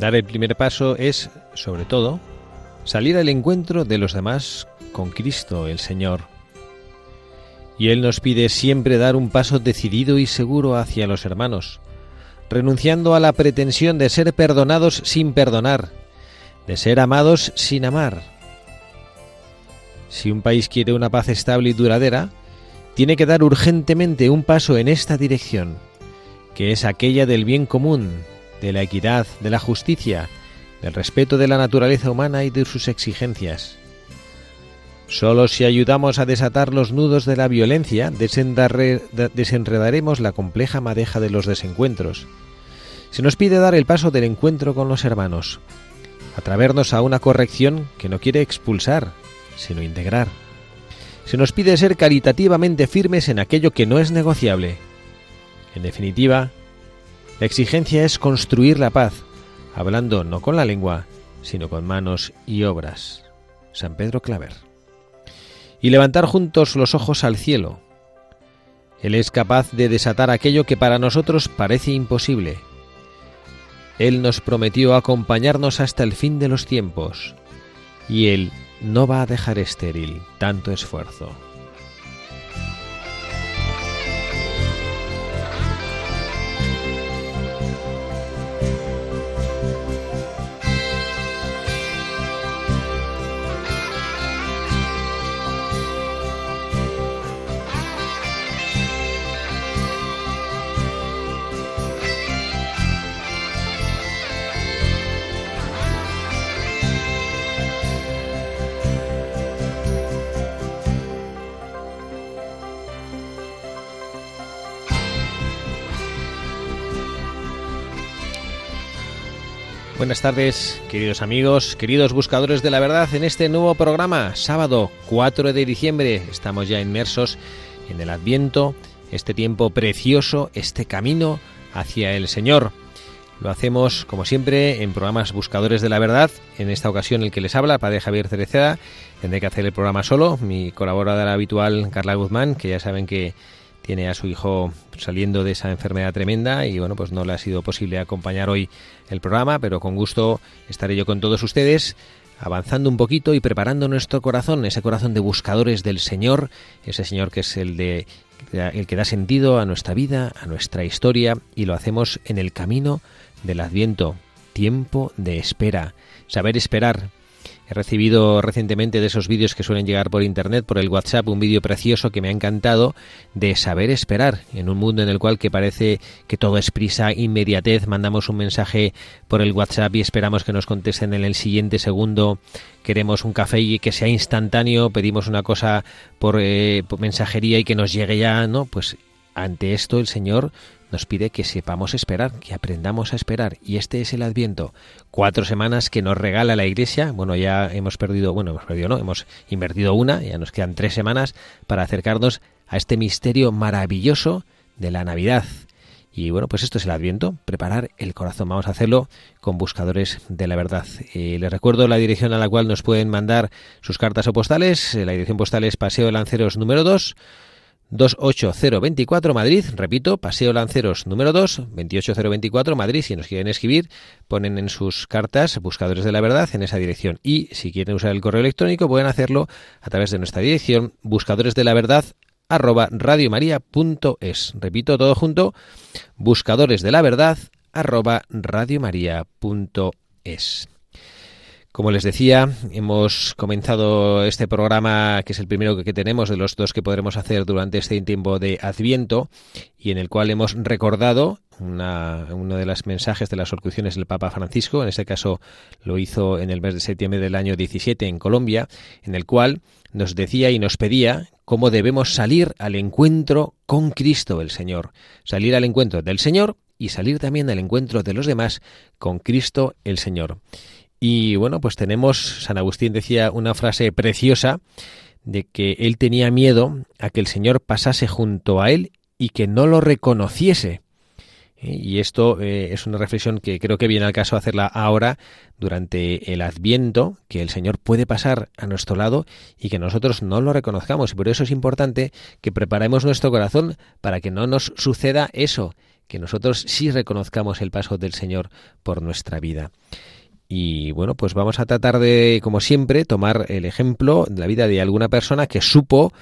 Dar el primer paso es, sobre todo, salir al encuentro de los demás con Cristo el Señor. Y Él nos pide siempre dar un paso decidido y seguro hacia los hermanos, renunciando a la pretensión de ser perdonados sin perdonar, de ser amados sin amar. Si un país quiere una paz estable y duradera, tiene que dar urgentemente un paso en esta dirección, que es aquella del bien común, de la equidad, de la justicia, del respeto de la naturaleza humana y de sus exigencias. Solo si ayudamos a desatar los nudos de la violencia, desenredaremos la compleja madeja de los desencuentros. Se nos pide dar el paso del encuentro con los hermanos, atravernos a una corrección que no quiere expulsar, sino integrar. Se nos pide ser caritativamente firmes en aquello que no es negociable. En definitiva, la exigencia es construir la paz, hablando no con la lengua, sino con manos y obras. San Pedro Claver. Y levantar juntos los ojos al cielo. Él es capaz de desatar aquello que para nosotros parece imposible. Él nos prometió acompañarnos hasta el fin de los tiempos, y Él no va a dejar estéril tanto esfuerzo. Buenas tardes, queridos amigos, queridos buscadores de la verdad, en este nuevo programa, sábado 4 de diciembre, estamos ya inmersos en el Adviento, este tiempo precioso, este camino hacia el Señor. Lo hacemos, como siempre, en programas Buscadores de la Verdad. En esta ocasión, el que les habla, Padre Javier Cereceda. Tendré que hacer el programa solo. Mi colaboradora habitual, Carla Guzmán, que ya saben que tiene a su hijo saliendo de esa enfermedad tremenda y bueno, pues no le ha sido posible acompañar hoy el programa, pero con gusto estaré yo con todos ustedes avanzando un poquito y preparando nuestro corazón, ese corazón de buscadores del Señor, ese Señor que es el de el que da sentido a nuestra vida, a nuestra historia y lo hacemos en el camino del Adviento, tiempo de espera, saber esperar, He recibido recientemente de esos vídeos que suelen llegar por internet, por el WhatsApp, un vídeo precioso que me ha encantado de saber esperar en un mundo en el cual que parece que todo es prisa, inmediatez, mandamos un mensaje por el WhatsApp y esperamos que nos contesten en el siguiente segundo, queremos un café y que sea instantáneo, pedimos una cosa por, eh, por mensajería y que nos llegue ya, ¿no? Pues ante esto el Señor nos pide que sepamos esperar, que aprendamos a esperar. Y este es el Adviento. Cuatro semanas que nos regala la Iglesia. Bueno, ya hemos perdido, bueno, hemos perdido, no, hemos invertido una, ya nos quedan tres semanas para acercarnos a este misterio maravilloso de la Navidad. Y bueno, pues esto es el Adviento, preparar el corazón. Vamos a hacerlo con buscadores de la verdad. Eh, les recuerdo la dirección a la cual nos pueden mandar sus cartas o postales. La dirección postal es Paseo de Lanceros número 2 28024 Madrid, repito, Paseo Lanceros número 2, 28024 Madrid, si nos quieren escribir, ponen en sus cartas Buscadores de la Verdad en esa dirección y si quieren usar el correo electrónico pueden hacerlo a través de nuestra dirección Buscadores de la Verdad arroba radiomaria.es. Repito todo junto, buscadores de la verdad arroba radiomaria.es. Como les decía, hemos comenzado este programa, que es el primero que tenemos de los dos que podremos hacer durante este tiempo de Adviento, y en el cual hemos recordado una, uno de los mensajes de las locuciones del Papa Francisco, en este caso lo hizo en el mes de septiembre del año 17 en Colombia, en el cual nos decía y nos pedía cómo debemos salir al encuentro con Cristo el Señor, salir al encuentro del Señor y salir también al encuentro de los demás con Cristo el Señor. Y bueno, pues tenemos, San Agustín decía una frase preciosa de que él tenía miedo a que el Señor pasase junto a él y que no lo reconociese. ¿Eh? Y esto eh, es una reflexión que creo que viene al caso hacerla ahora durante el Adviento, que el Señor puede pasar a nuestro lado y que nosotros no lo reconozcamos. Y por eso es importante que preparemos nuestro corazón para que no nos suceda eso, que nosotros sí reconozcamos el paso del Señor por nuestra vida. Y bueno, pues vamos a tratar de, como siempre, tomar el ejemplo de la vida de alguna persona que supo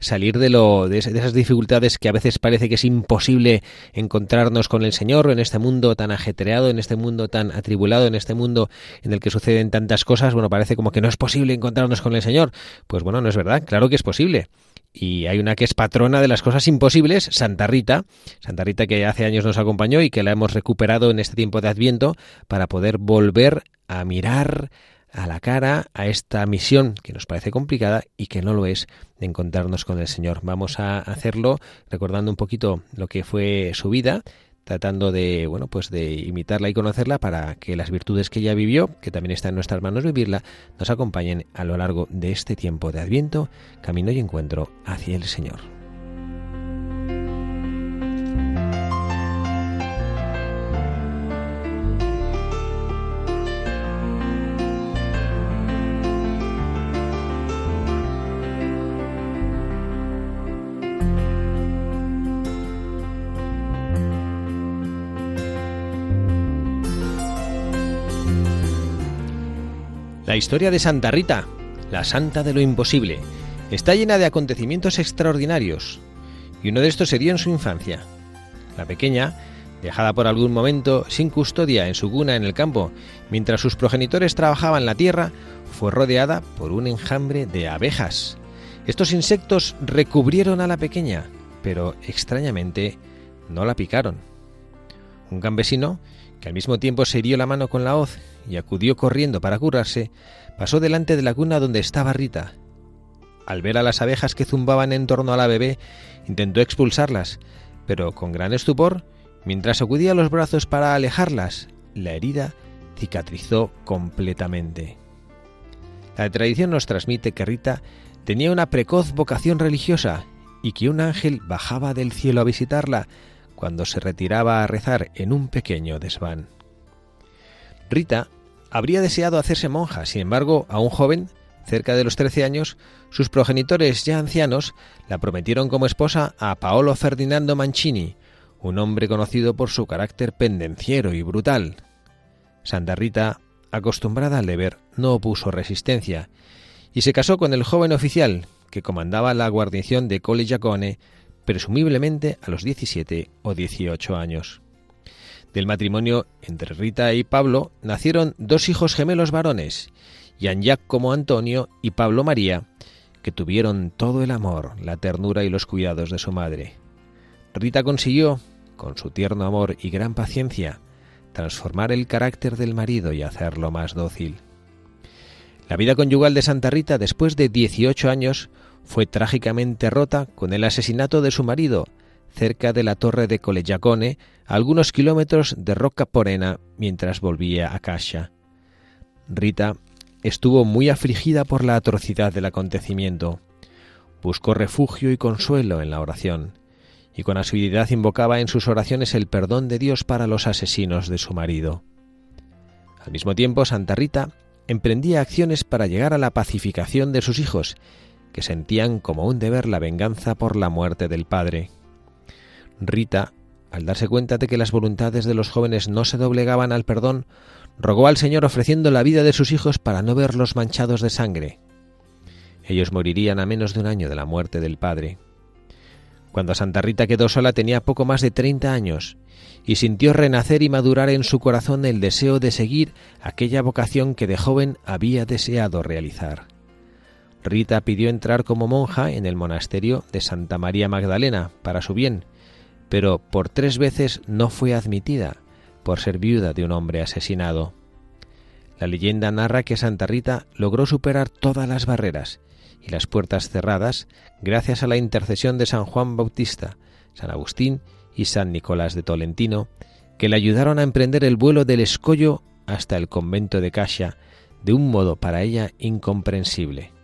salir de, lo, de, esas dificultades que a veces parece que es imposible encontrarnos con el Señor en este mundo tan ajetreado, en este mundo tan atribulado, en este mundo en el que suceden tantas cosas, bueno, parece como que no es posible encontrarnos con el Señor. Pues bueno, no es verdad, claro que es posible. Y hay una que es patrona de las cosas imposibles, Santa Rita, Santa Rita que hace años nos acompañó y que la hemos recuperado en este tiempo de Adviento para poder volver a mirar a la cara a esta misión que nos parece complicada y que no lo es de encontrarnos con el Señor. Vamos a hacerlo recordando un poquito lo que fue su vida, tratando de, bueno, pues de imitarla y conocerla para que las virtudes que ella vivió, que también está en nuestras manos vivirla, nos acompañen a lo largo de este tiempo de Adviento, camino y encuentro hacia el Señor. Historia de Santa Rita, la santa de lo imposible, está llena de acontecimientos extraordinarios, y uno de estos se dio en su infancia. La pequeña, dejada por algún momento sin custodia en su cuna en el campo, mientras sus progenitores trabajaban la tierra, fue rodeada por un enjambre de abejas. Estos insectos recubrieron a la pequeña, pero extrañamente no la picaron. Un campesino, al mismo tiempo se hirió la mano con la hoz y acudió corriendo para curarse, pasó delante de la cuna donde estaba Rita. Al ver a las abejas que zumbaban en torno a la bebé, intentó expulsarlas, pero con gran estupor, mientras acudía los brazos para alejarlas, la herida cicatrizó completamente. La tradición nos transmite que Rita tenía una precoz vocación religiosa y que un ángel bajaba del cielo a visitarla cuando se retiraba a rezar en un pequeño desván. Rita habría deseado hacerse monja, sin embargo, a un joven, cerca de los 13 años, sus progenitores ya ancianos la prometieron como esposa a Paolo Ferdinando Mancini, un hombre conocido por su carácter pendenciero y brutal. Santa Rita, acostumbrada al deber, no opuso resistencia y se casó con el joven oficial que comandaba la guarnición de Colle Giacone, presumiblemente a los 17 o 18 años. Del matrimonio entre Rita y Pablo nacieron dos hijos gemelos varones, Jean como Antonio y Pablo María, que tuvieron todo el amor, la ternura y los cuidados de su madre. Rita consiguió, con su tierno amor y gran paciencia, transformar el carácter del marido y hacerlo más dócil. La vida conyugal de Santa Rita después de 18 años fue trágicamente rota con el asesinato de su marido, cerca de la torre de Collegiacone, a algunos kilómetros de Rocca Porena, mientras volvía a casa. Rita estuvo muy afligida por la atrocidad del acontecimiento. Buscó refugio y consuelo en la oración, y con asiduidad invocaba en sus oraciones el perdón de Dios para los asesinos de su marido. Al mismo tiempo, Santa Rita emprendía acciones para llegar a la pacificación de sus hijos, que sentían como un deber la venganza por la muerte del padre. Rita, al darse cuenta de que las voluntades de los jóvenes no se doblegaban al perdón, rogó al Señor ofreciendo la vida de sus hijos para no verlos manchados de sangre. Ellos morirían a menos de un año de la muerte del padre. Cuando Santa Rita quedó sola tenía poco más de 30 años y sintió renacer y madurar en su corazón el deseo de seguir aquella vocación que de joven había deseado realizar. Rita pidió entrar como monja en el monasterio de Santa María Magdalena para su bien, pero por tres veces no fue admitida por ser viuda de un hombre asesinado. La leyenda narra que Santa Rita logró superar todas las barreras y las puertas cerradas gracias a la intercesión de San Juan Bautista, San Agustín y San Nicolás de Tolentino, que le ayudaron a emprender el vuelo del escollo hasta el convento de Casia de un modo para ella incomprensible.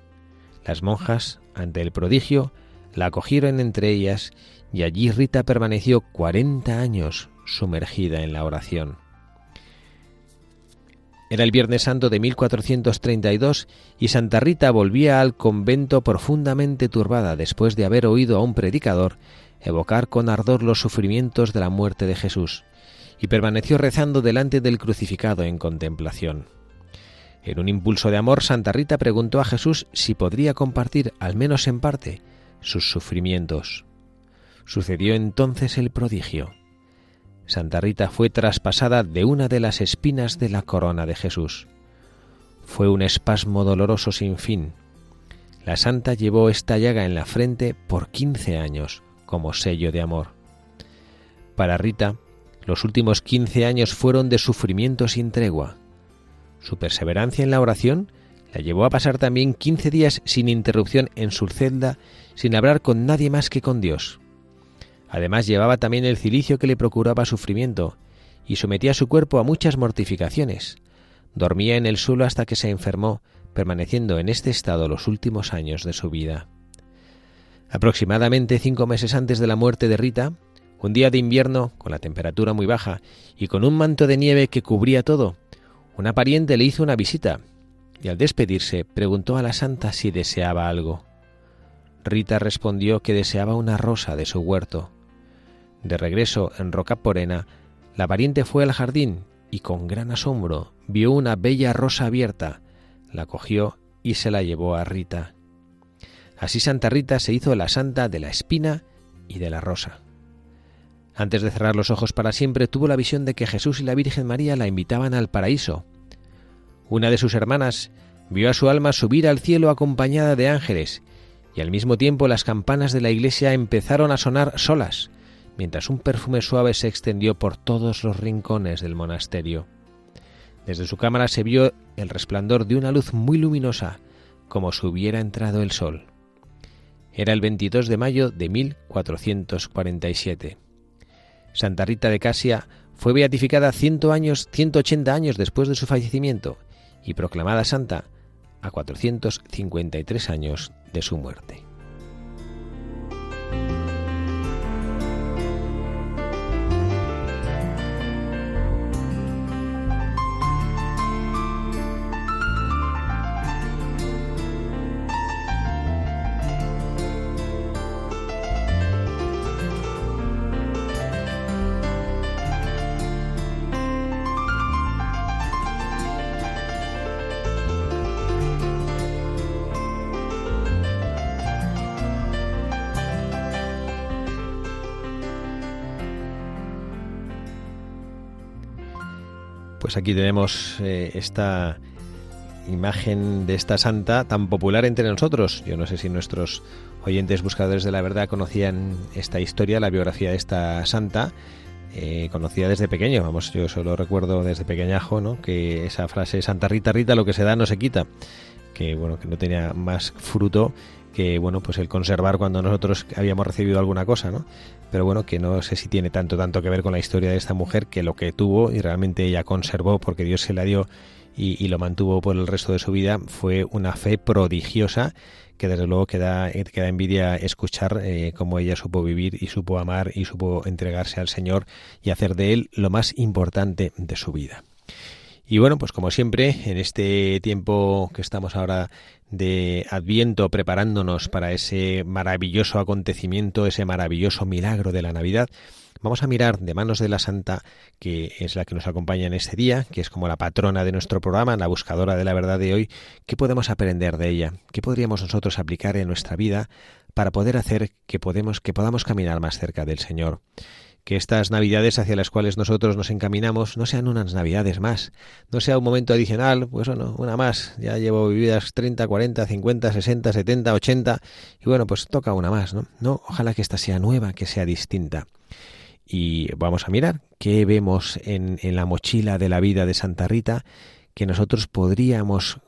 Las monjas, ante el prodigio, la acogieron entre ellas y allí Rita permaneció cuarenta años sumergida en la oración. Era el Viernes Santo de 1432 y Santa Rita volvía al convento profundamente turbada después de haber oído a un predicador evocar con ardor los sufrimientos de la muerte de Jesús, y permaneció rezando delante del crucificado en contemplación. En un impulso de amor, Santa Rita preguntó a Jesús si podría compartir, al menos en parte, sus sufrimientos. Sucedió entonces el prodigio. Santa Rita fue traspasada de una de las espinas de la corona de Jesús. Fue un espasmo doloroso sin fin. La santa llevó esta llaga en la frente por quince años como sello de amor. Para Rita, los últimos quince años fueron de sufrimiento sin tregua. Su perseverancia en la oración la llevó a pasar también quince días sin interrupción en su celda, sin hablar con nadie más que con Dios. Además llevaba también el cilicio que le procuraba sufrimiento, y sometía su cuerpo a muchas mortificaciones. Dormía en el suelo hasta que se enfermó, permaneciendo en este estado los últimos años de su vida. Aproximadamente cinco meses antes de la muerte de Rita, un día de invierno, con la temperatura muy baja y con un manto de nieve que cubría todo, una pariente le hizo una visita y al despedirse preguntó a la santa si deseaba algo. Rita respondió que deseaba una rosa de su huerto. De regreso en Rocaporena, la pariente fue al jardín y con gran asombro vio una bella rosa abierta, la cogió y se la llevó a Rita. Así Santa Rita se hizo la santa de la espina y de la rosa. Antes de cerrar los ojos para siempre, tuvo la visión de que Jesús y la Virgen María la invitaban al paraíso. Una de sus hermanas vio a su alma subir al cielo acompañada de ángeles, y al mismo tiempo las campanas de la iglesia empezaron a sonar solas, mientras un perfume suave se extendió por todos los rincones del monasterio. Desde su cámara se vio el resplandor de una luz muy luminosa, como si hubiera entrado el sol. Era el 22 de mayo de 1447. Santa Rita de Casia fue beatificada 100 años, 180 años después de su fallecimiento y proclamada santa a 453 años de su muerte. Pues aquí tenemos eh, esta imagen de esta santa tan popular entre nosotros. Yo no sé si nuestros oyentes buscadores de la verdad conocían esta historia, la biografía de esta santa. Eh, conocida desde pequeño, vamos, yo solo recuerdo desde pequeñajo, ¿no? Que esa frase Santa Rita Rita lo que se da no se quita, que bueno, que no tenía más fruto que bueno, pues el conservar cuando nosotros habíamos recibido alguna cosa, ¿no? Pero bueno, que no sé si tiene tanto tanto que ver con la historia de esta mujer que lo que tuvo y realmente ella conservó porque Dios se la dio y, lo mantuvo por el resto de su vida fue una fe prodigiosa que desde luego queda, queda envidia escuchar eh, cómo ella supo vivir y supo amar y supo entregarse al Señor y hacer de él lo más importante de su vida. Y bueno, pues como siempre, en este tiempo que estamos ahora de Adviento preparándonos para ese maravilloso acontecimiento, ese maravilloso milagro de la Navidad, vamos a mirar de manos de la Santa, que es la que nos acompaña en este día, que es como la patrona de nuestro programa, la buscadora de la verdad de hoy, qué podemos aprender de ella, qué podríamos nosotros aplicar en nuestra vida para poder hacer que que podamos caminar más cerca del Señor que estas navidades hacia las cuales nosotros nos encaminamos no sean unas navidades más, no sea un momento adicional, pues bueno, una más, ya llevo vividas 30, 40, 50, 60, 70, 80 y bueno, pues toca una más, ¿no? No, ojalá que esta sea nueva, que sea distinta. Y vamos a mirar qué vemos en, en la mochila de la vida de Santa Rita que nosotros podríamos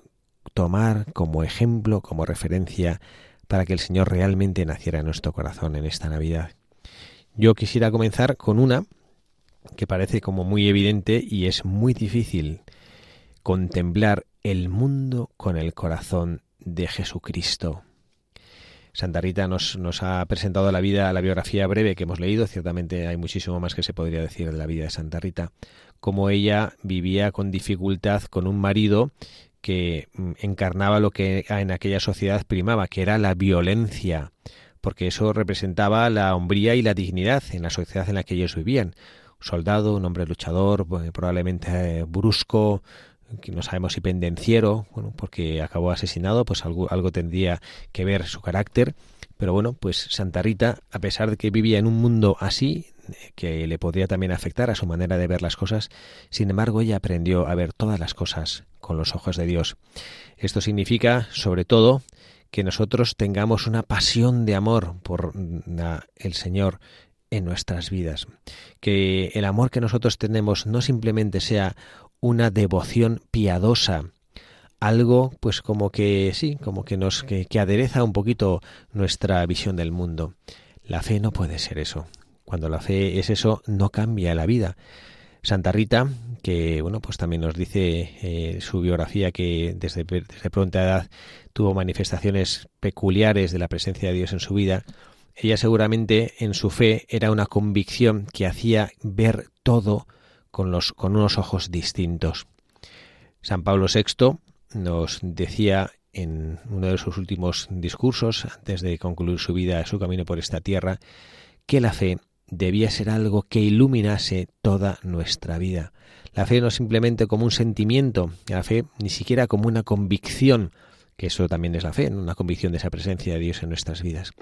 tomar como ejemplo, como referencia, para que el Señor realmente naciera en nuestro corazón en esta Navidad. Yo quisiera comenzar con una que parece como muy evidente y es muy difícil contemplar el mundo con el corazón de Jesucristo. Santa Rita nos, nos, ha presentado la vida, la biografía breve que hemos leído, ciertamente hay muchísimo más que se podría decir de la vida de Santa Rita, como ella vivía con dificultad con un marido que mm, encarnaba lo que en aquella sociedad primaba, que era la violencia, porque eso representaba la hombría y la dignidad en la sociedad en la que ellos vivían. Un soldado, un hombre luchador, probablemente eh, brusco, que no sabemos si pendenciero, bueno, porque acabó asesinado, pues algo, algo tendría que ver su carácter. Pero bueno, pues Santa Rita, a pesar de que vivía en un mundo así, que le podría también afectar a su manera de ver las cosas, sin embargo ella aprendió a ver todas las cosas con los ojos de Dios. Esto significa, sobre todo, que nosotros tengamos una pasión de amor por el Señor en nuestras vidas, que el amor que nosotros tenemos no simplemente sea una devoción piadosa, algo pues como que sí, como que nos que, que adereza un poquito nuestra visión del mundo. La fe no puede ser eso. Cuando la fe es eso, no cambia la vida. Santa Rita, que bueno, pues también nos dice eh, su biografía que desde, desde pronta edad tuvo manifestaciones peculiares de la presencia de Dios en su vida. Ella seguramente en su fe era una convicción que hacía ver todo con, los, con unos ojos distintos. San Pablo VI nos decía en uno de sus últimos discursos, antes de concluir su vida, su camino por esta tierra, que la fe debía ser algo que iluminase toda nuestra vida. La fe no simplemente como un sentimiento, la fe ni siquiera como una convicción, que eso también es la fe, una convicción de esa presencia de Dios en nuestras vidas,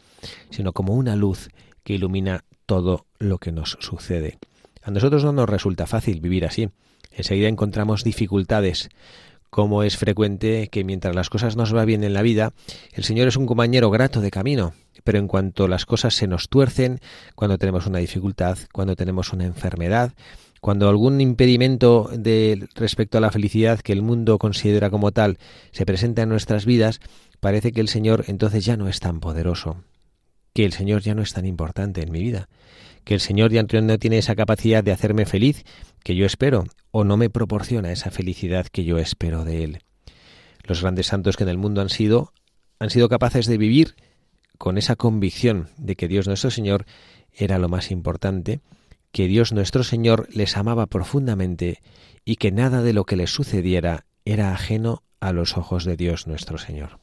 sino como una luz que ilumina todo lo que nos sucede. A nosotros no nos resulta fácil vivir así. Enseguida encontramos dificultades, como es frecuente que mientras las cosas nos va bien en la vida, el Señor es un compañero grato de camino, pero en cuanto las cosas se nos tuercen, cuando tenemos una dificultad, cuando tenemos una enfermedad, cuando algún impedimento respecto a la felicidad que el mundo considera como tal se presenta en nuestras vidas, parece que el Señor entonces ya no es tan poderoso, que el Señor ya no es tan importante en mi vida, que el Señor ya no tiene esa capacidad de hacerme feliz que yo espero, o no me proporciona esa felicidad que yo espero de Él. Los grandes santos que en el mundo han sido, han sido capaces de vivir con esa convicción de que Dios nuestro Señor era lo más importante, que Dios nuestro Señor les amaba profundamente y que nada de lo que les sucediera era ajeno a los ojos de Dios nuestro Señor.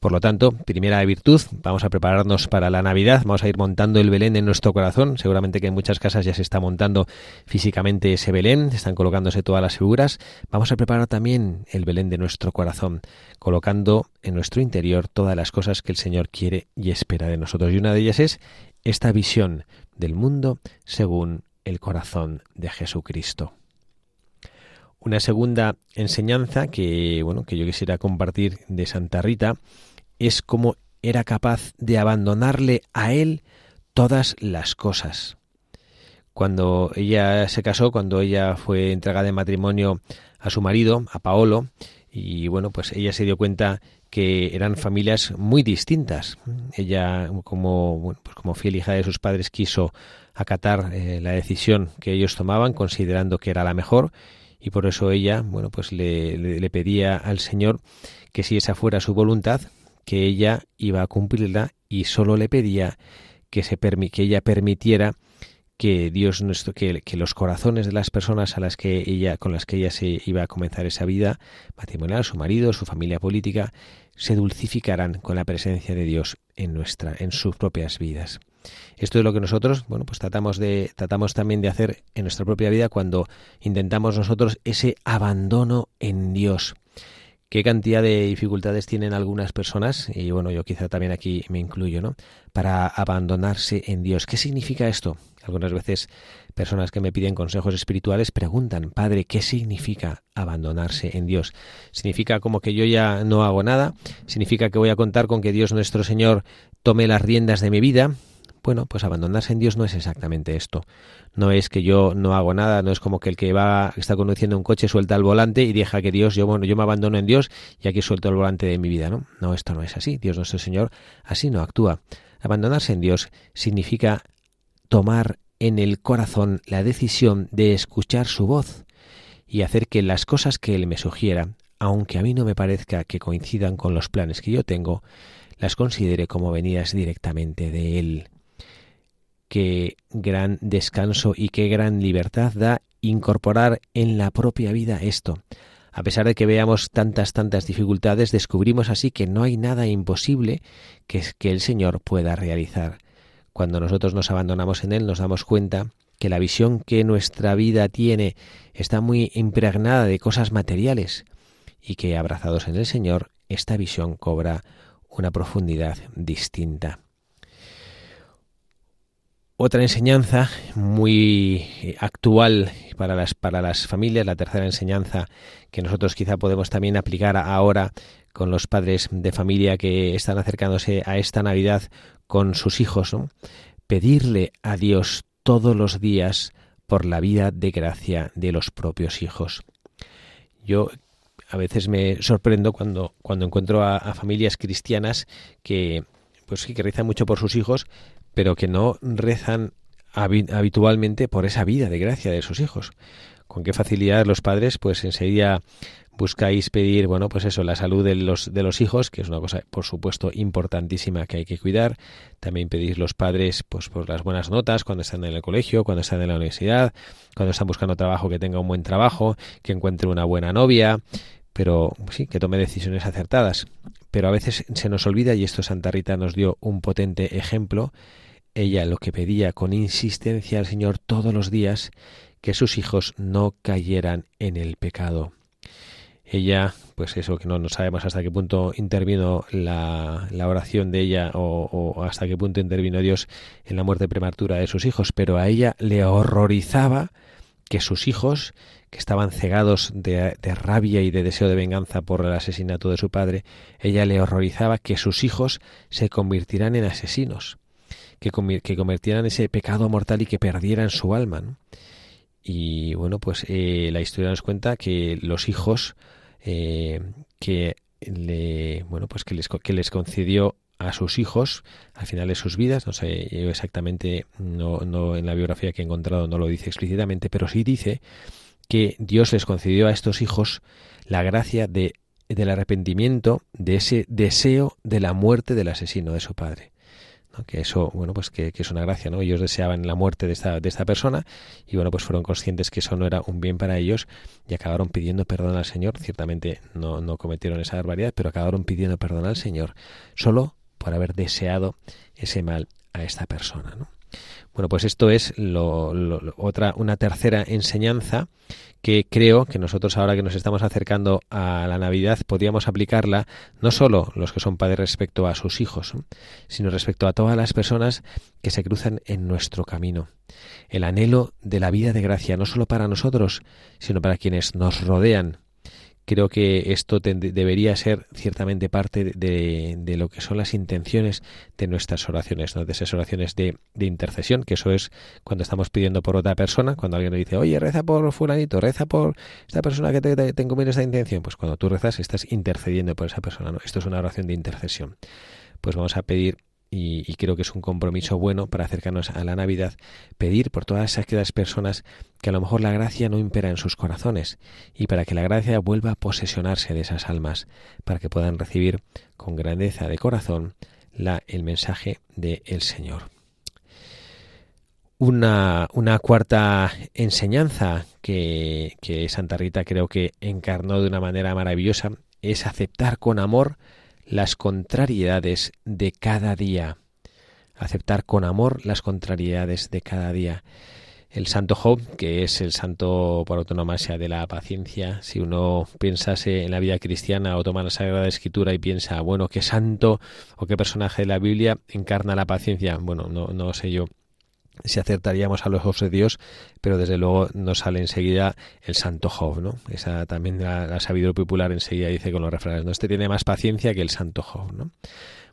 Por lo tanto, primera virtud, vamos a prepararnos para la Navidad, vamos a ir montando el Belén en nuestro corazón. Seguramente que en muchas casas ya se está montando físicamente ese Belén, están colocándose todas las figuras. Vamos a preparar también el Belén de nuestro corazón, colocando en nuestro interior todas las cosas que el Señor quiere y espera de nosotros. Y una de ellas es esta visión del mundo según el corazón de Jesucristo. Una segunda enseñanza que, bueno, que yo quisiera compartir de Santa Rita es cómo era capaz de abandonarle a él todas las cosas. Cuando ella se casó, cuando ella fue entregada en matrimonio a su marido, a Paolo, y bueno, pues ella se dio cuenta que eran familias muy distintas. Ella, como, pues como fiel hija de sus padres, quiso acatar eh, la decisión que ellos tomaban, considerando que era la mejor, y por eso ella, bueno, pues le, le, pedía al Señor que si esa fuera su voluntad, que ella iba a cumplirla y solo le pedía que, se que ella permitiera que Dios nuestro, que, que, los corazones de las personas a las que ella, con las que ella se iba a comenzar esa vida matrimonial, su marido, su familia política, se dulcificaran con la presencia de Dios en nuestra, en sus propias vidas. Esto es lo que nosotros, bueno, pues tratamos de tratamos también de hacer en nuestra propia vida cuando intentamos nosotros ese abandono en Dios, qué cantidad de dificultades tienen algunas personas, y bueno, yo quizá también aquí me incluyo, ¿no? Para abandonarse en Dios. ¿Qué significa esto? Algunas veces personas que me piden consejos espirituales preguntan, Padre, ¿qué significa abandonarse en Dios? ¿Significa como que yo ya no hago nada? ¿Significa que voy a contar con que Dios nuestro Señor tome las riendas de mi vida? Bueno, pues abandonarse en Dios no es exactamente esto. No es que yo no hago nada, no es como que el que va, está conduciendo un coche suelta el volante y deja que Dios, yo bueno, yo me abandono en Dios y aquí suelto el volante de mi vida, ¿no? No, esto no es así. Dios nuestro Señor así no actúa. Abandonarse en Dios significa tomar en el corazón la decisión de escuchar su voz y hacer que las cosas que Él me sugiera, aunque a mí no me parezca que coincidan con los planes que yo tengo, las considere como venidas directamente de Él qué gran descanso y qué gran libertad da incorporar en la propia vida esto. A pesar de que veamos tantas, tantas dificultades, descubrimos así que no hay nada imposible que, que el Señor pueda realizar. Cuando nosotros nos abandonamos en Él, nos damos cuenta que la visión que nuestra vida tiene está muy impregnada de cosas materiales y que abrazados en el Señor, esta visión cobra una profundidad distinta. Otra enseñanza muy actual para las, para las familias, la tercera enseñanza que nosotros quizá podemos también aplicar ahora con los padres de familia que están acercándose a esta Navidad con sus hijos, pedirle a Dios todos los días por la vida de gracia de los propios hijos. Yo a veces me sorprendo cuando, cuando encuentro a, a familias cristianas que pues que rezan mucho por sus hijos, pero que no rezan habitualmente por esa vida de gracia de sus hijos. Con qué facilidad los padres, pues enseguida buscáis pedir, bueno, pues eso, la salud de los, de los hijos, que es una cosa, por supuesto, importantísima que hay que cuidar. También pedís los padres, pues, por las buenas notas cuando están en el colegio, cuando están en la universidad, cuando están buscando trabajo, que tenga un buen trabajo, que encuentre una buena novia, pero sí, que tome decisiones acertadas. Pero a veces se nos olvida, y esto Santa Rita nos dio un potente ejemplo, ella lo que pedía con insistencia al Señor todos los días, que sus hijos no cayeran en el pecado. Ella, pues eso que no, sabemos hasta qué punto intervino la, oración de ella o, hasta qué punto intervino Dios en la muerte prematura de sus hijos, pero a ella le horrorizaba que sus hijos, que estaban cegados de, rabia y de deseo de venganza por el asesinato de su padre, ella le horrorizaba que sus hijos se convirtieran en asesinos que, que convirtieran ese pecado mortal y que perdieran su alma. Y bueno, pues eh, la historia nos cuenta que los hijos eh, que le, bueno, pues que les, que les concedió a sus hijos al final de sus vidas, no sé exactamente, no, no en la biografía que he encontrado no lo dice explícitamente, pero sí dice que Dios les concedió a estos hijos la gracia de del arrepentimiento de ese deseo de la muerte del asesino de su padre que eso, bueno, pues que, es una gracia, ¿no? Ellos deseaban la muerte de esta, de esta persona y, bueno, pues fueron conscientes que eso no era un bien para ellos y acabaron pidiendo perdón al Señor. Ciertamente no, no cometieron esa barbaridad, pero acabaron pidiendo perdón al Señor solo por haber deseado ese mal a esta persona, ¿no? Bueno, pues esto es lo, lo, otra, una tercera enseñanza que creo que nosotros ahora que nos estamos acercando a la Navidad podríamos aplicarla no solo los que son padres respecto a sus hijos, sino respecto a todas las personas que se cruzan en nuestro camino. El anhelo de la vida de gracia, no solo para nosotros, sino para quienes nos rodean, creo que esto debería ser ciertamente parte de, lo que son las intenciones de nuestras oraciones, ¿no? de esas oraciones de, intercesión, que eso es cuando estamos pidiendo por otra persona, cuando alguien nos dice, oye, reza por fulanito, reza por esta persona que te, te, te esta intención, pues cuando tú rezas estás intercediendo por esa persona, ¿no? Esto es una oración de intercesión. Pues vamos a pedir y, creo que es un compromiso bueno para acercarnos a la Navidad, pedir por todas aquellas personas que a lo mejor la gracia no impera en sus corazones y para que la gracia vuelva a posesionarse de esas almas, para que puedan recibir con grandeza de corazón la, el mensaje del el Señor. Una, una, cuarta enseñanza que, que Santa Rita creo que encarnó de una manera maravillosa es aceptar con amor las contrariedades de cada día. Aceptar con amor las contrariedades de cada día. el santo Job, que es el santo por autonomasia de la paciencia. Si uno piensase en la vida cristiana o toma la Sagrada Escritura y piensa, bueno, qué santo o qué personaje de la Biblia encarna la paciencia, bueno, no, no sé yo si acertaríamos a los ojos de Dios, pero desde luego nos sale enseguida el santo Job, ¿no? Esa también la, sabiduría popular enseguida dice con los refranes, ¿no? Este tiene más paciencia que el santo Job, ¿no?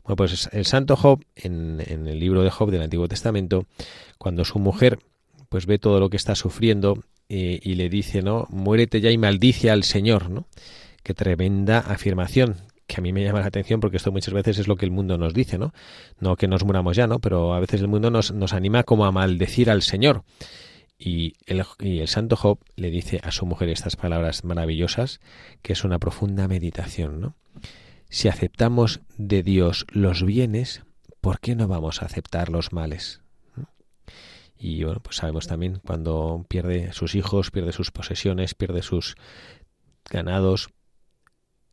Bueno, pues el santo Job, en, en el libro de Job del Antiguo Testamento, cuando su mujer pues ve todo lo que está sufriendo eh, y le dice, ¿no? Muérete ya y maldice al Señor, ¿no? Qué tremenda afirmación que a mí me llama la atención porque esto muchas veces es lo que el mundo nos dice, ¿no? No que nos muramos ya, ¿no? Pero a veces el mundo nos, nos anima como a maldecir al Señor. Y el, y el santo Job le dice a su mujer estas palabras maravillosas, que es una profunda meditación, ¿no? Si aceptamos de Dios los bienes, ¿por qué no vamos a aceptar los males? Y bueno, pues sabemos también cuando pierde sus hijos, pierde sus posesiones, pierde sus ganados,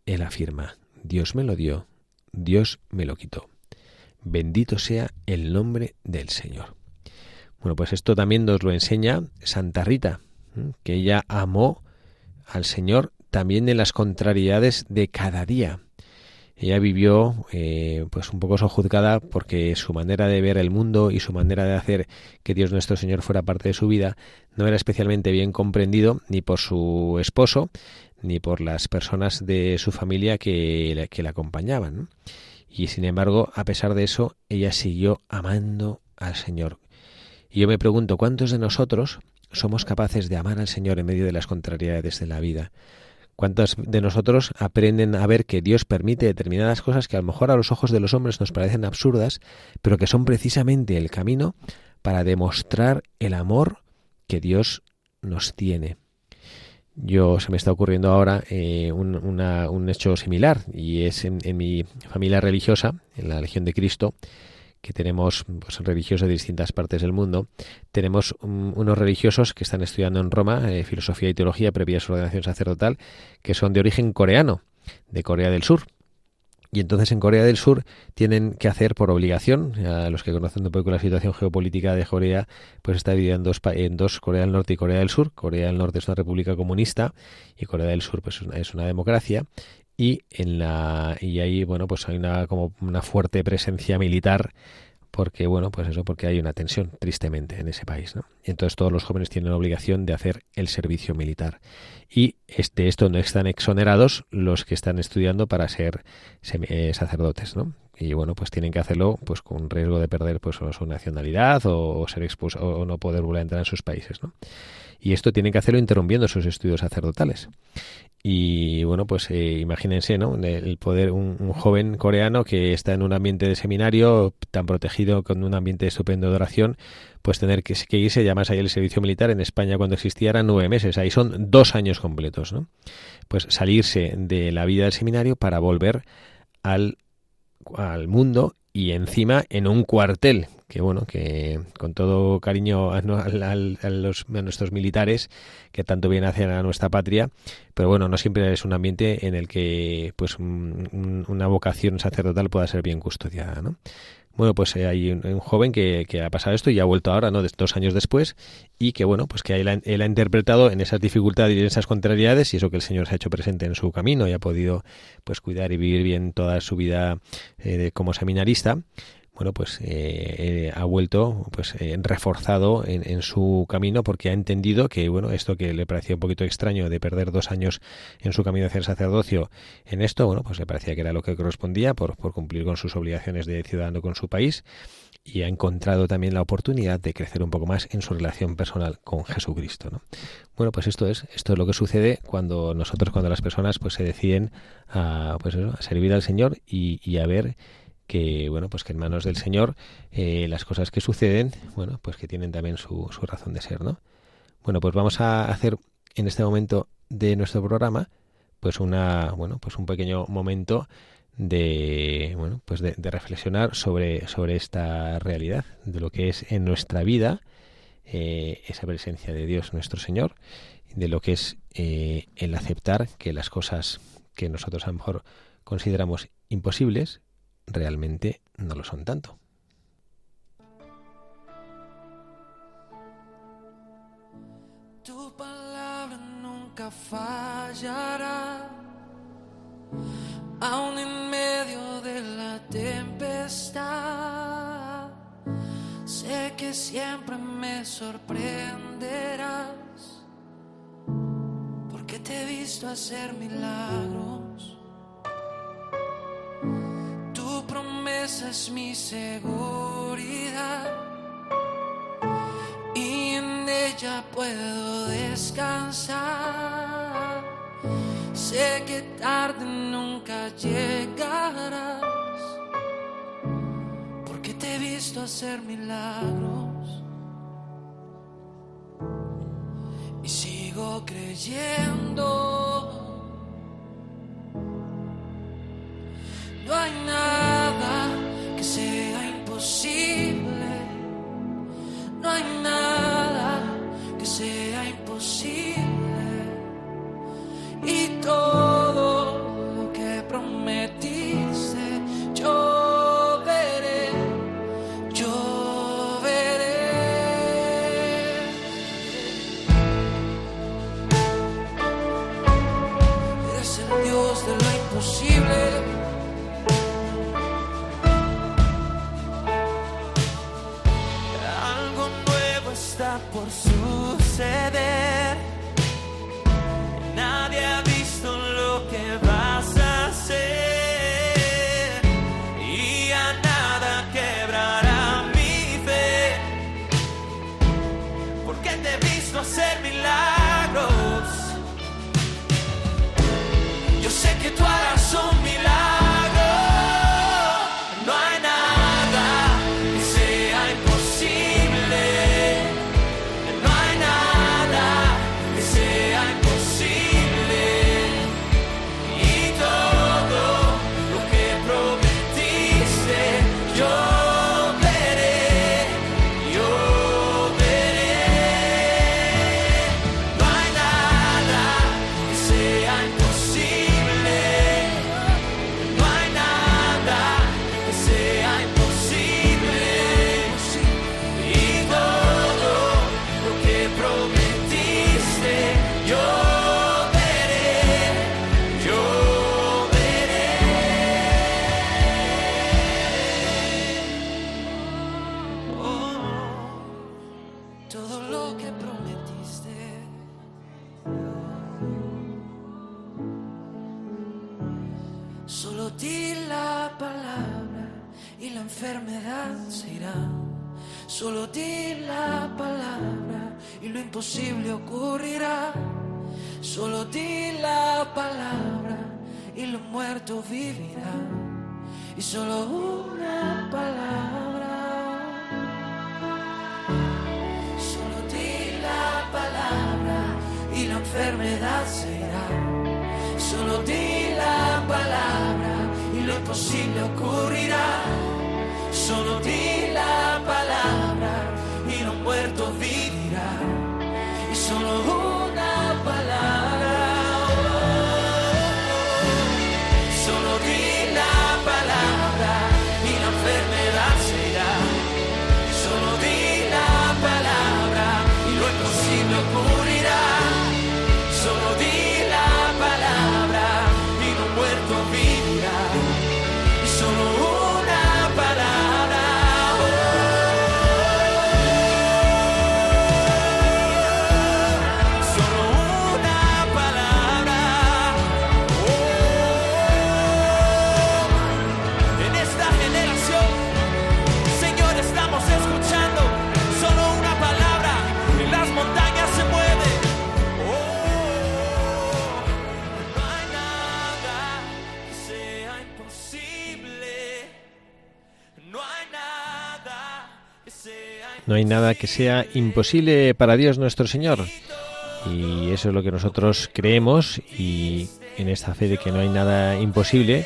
él afirma, Dios me lo dio, Dios me lo quitó. Bendito sea el nombre del Señor. Bueno, pues esto también nos lo enseña Santa Rita, que ella amó al Señor también en las contrariedades de cada día. Ella vivió eh, pues un poco sojuzgada porque su manera de ver el mundo y su manera de hacer que Dios nuestro Señor fuera parte de su vida no era especialmente bien comprendido ni por su esposo ni por las personas de su familia que, que la acompañaban. Y sin embargo, a pesar de eso, ella siguió amando al Señor. Y yo me pregunto, ¿cuántos de nosotros somos capaces de amar al Señor en medio de las contrariedades de la vida? ¿Cuántos de nosotros aprenden a ver que Dios permite determinadas cosas que a lo mejor a los ojos de los hombres nos parecen absurdas, pero que son precisamente el camino para demostrar el amor que Dios nos tiene? Yo se me está ocurriendo ahora eh, un, un, hecho similar y es en, en mi familia religiosa, en la Legión de Cristo, que tenemos pues, religiosos de distintas partes del mundo, tenemos unos religiosos que están estudiando en Roma eh, filosofía y teología previa a su ordenación sacerdotal, que son de origen coreano, de Corea del Sur. Y entonces en Corea del Sur tienen que hacer por obligación, a los que conocen un poco la situación geopolítica de Corea, pues está dividida en dos, en dos, Corea del Norte y Corea del Sur. Corea del Norte es una república comunista y Corea del Sur pues es una democracia y en la y ahí bueno pues hay una como una fuerte presencia militar porque bueno pues eso porque hay una tensión tristemente en ese país ¿no? entonces todos los jóvenes tienen la obligación de hacer el servicio militar y este esto no están exonerados los que están estudiando para ser eh, sacerdotes ¿no? y bueno pues tienen que hacerlo pues con riesgo de perder pues su nacionalidad o, ser expulsados o no poder volver a entrar en sus países ¿no? y esto tienen que hacerlo interrumpiendo sus estudios sacerdotales y bueno, pues eh, imagínense, ¿no? El poder, un, joven coreano que está en un ambiente de seminario tan protegido, con un ambiente estupendo de oración, pues tener que, que irse, más allá el servicio militar en España cuando existía eran nueve meses, ahí son dos años completos, ¿no? Pues salirse de la vida del seminario para volver al, al mundo y encima en un cuartel, que bueno, que con todo cariño a, los, nuestros militares que tanto bien hacen a nuestra patria, pero bueno, no siempre es un ambiente en el que pues una vocación sacerdotal pueda ser bien custodiada, ¿no? Bueno, pues eh, hay un, joven que, ha pasado esto y ha vuelto ahora, ¿no? Dos años después y que, bueno, pues que él ha, interpretado en esas dificultades y en esas contrariedades y eso que el Señor se ha hecho presente en su camino y ha podido, pues, cuidar y vivir bien toda su vida eh, como seminarista, bueno, pues eh, eh, ha vuelto pues eh, reforzado en, su camino porque ha entendido que, bueno, esto que le parecía un poquito extraño de perder dos años en su camino hacia el sacerdocio, en esto, bueno, pues le parecía que era lo que correspondía por, por cumplir con sus obligaciones de ciudadano con su país y ha encontrado también la oportunidad de crecer un poco más en su relación personal con Jesucristo. ¿no? Bueno, pues esto es, esto es lo que sucede cuando nosotros, cuando las personas pues se deciden a, pues a servir al Señor y a ver que bueno pues que en manos del Señor eh, las cosas que suceden bueno pues que tienen también su, su razón de ser no bueno pues vamos a hacer en este momento de nuestro programa pues una bueno pues un pequeño momento de bueno pues de, reflexionar sobre sobre esta realidad de lo que es en nuestra vida eh, esa presencia de Dios nuestro Señor de lo que es eh, el aceptar que las cosas que nosotros a lo mejor consideramos imposibles realmente no lo son tanto. Tu palabra nunca fallará, aún en medio de la tempestad. Sé que siempre me sorprenderás, porque te he visto hacer milagros. Promesa es mi seguridad y en ella puedo descansar. Sé que tarde nunca llegarás, porque te he visto hacer milagros. Y sigo creyendo. No hay nada sea imposible. Y todo No hay nada que sea imposible para Dios nuestro Señor. Y eso es lo que nosotros creemos y en esta fe de que no hay nada imposible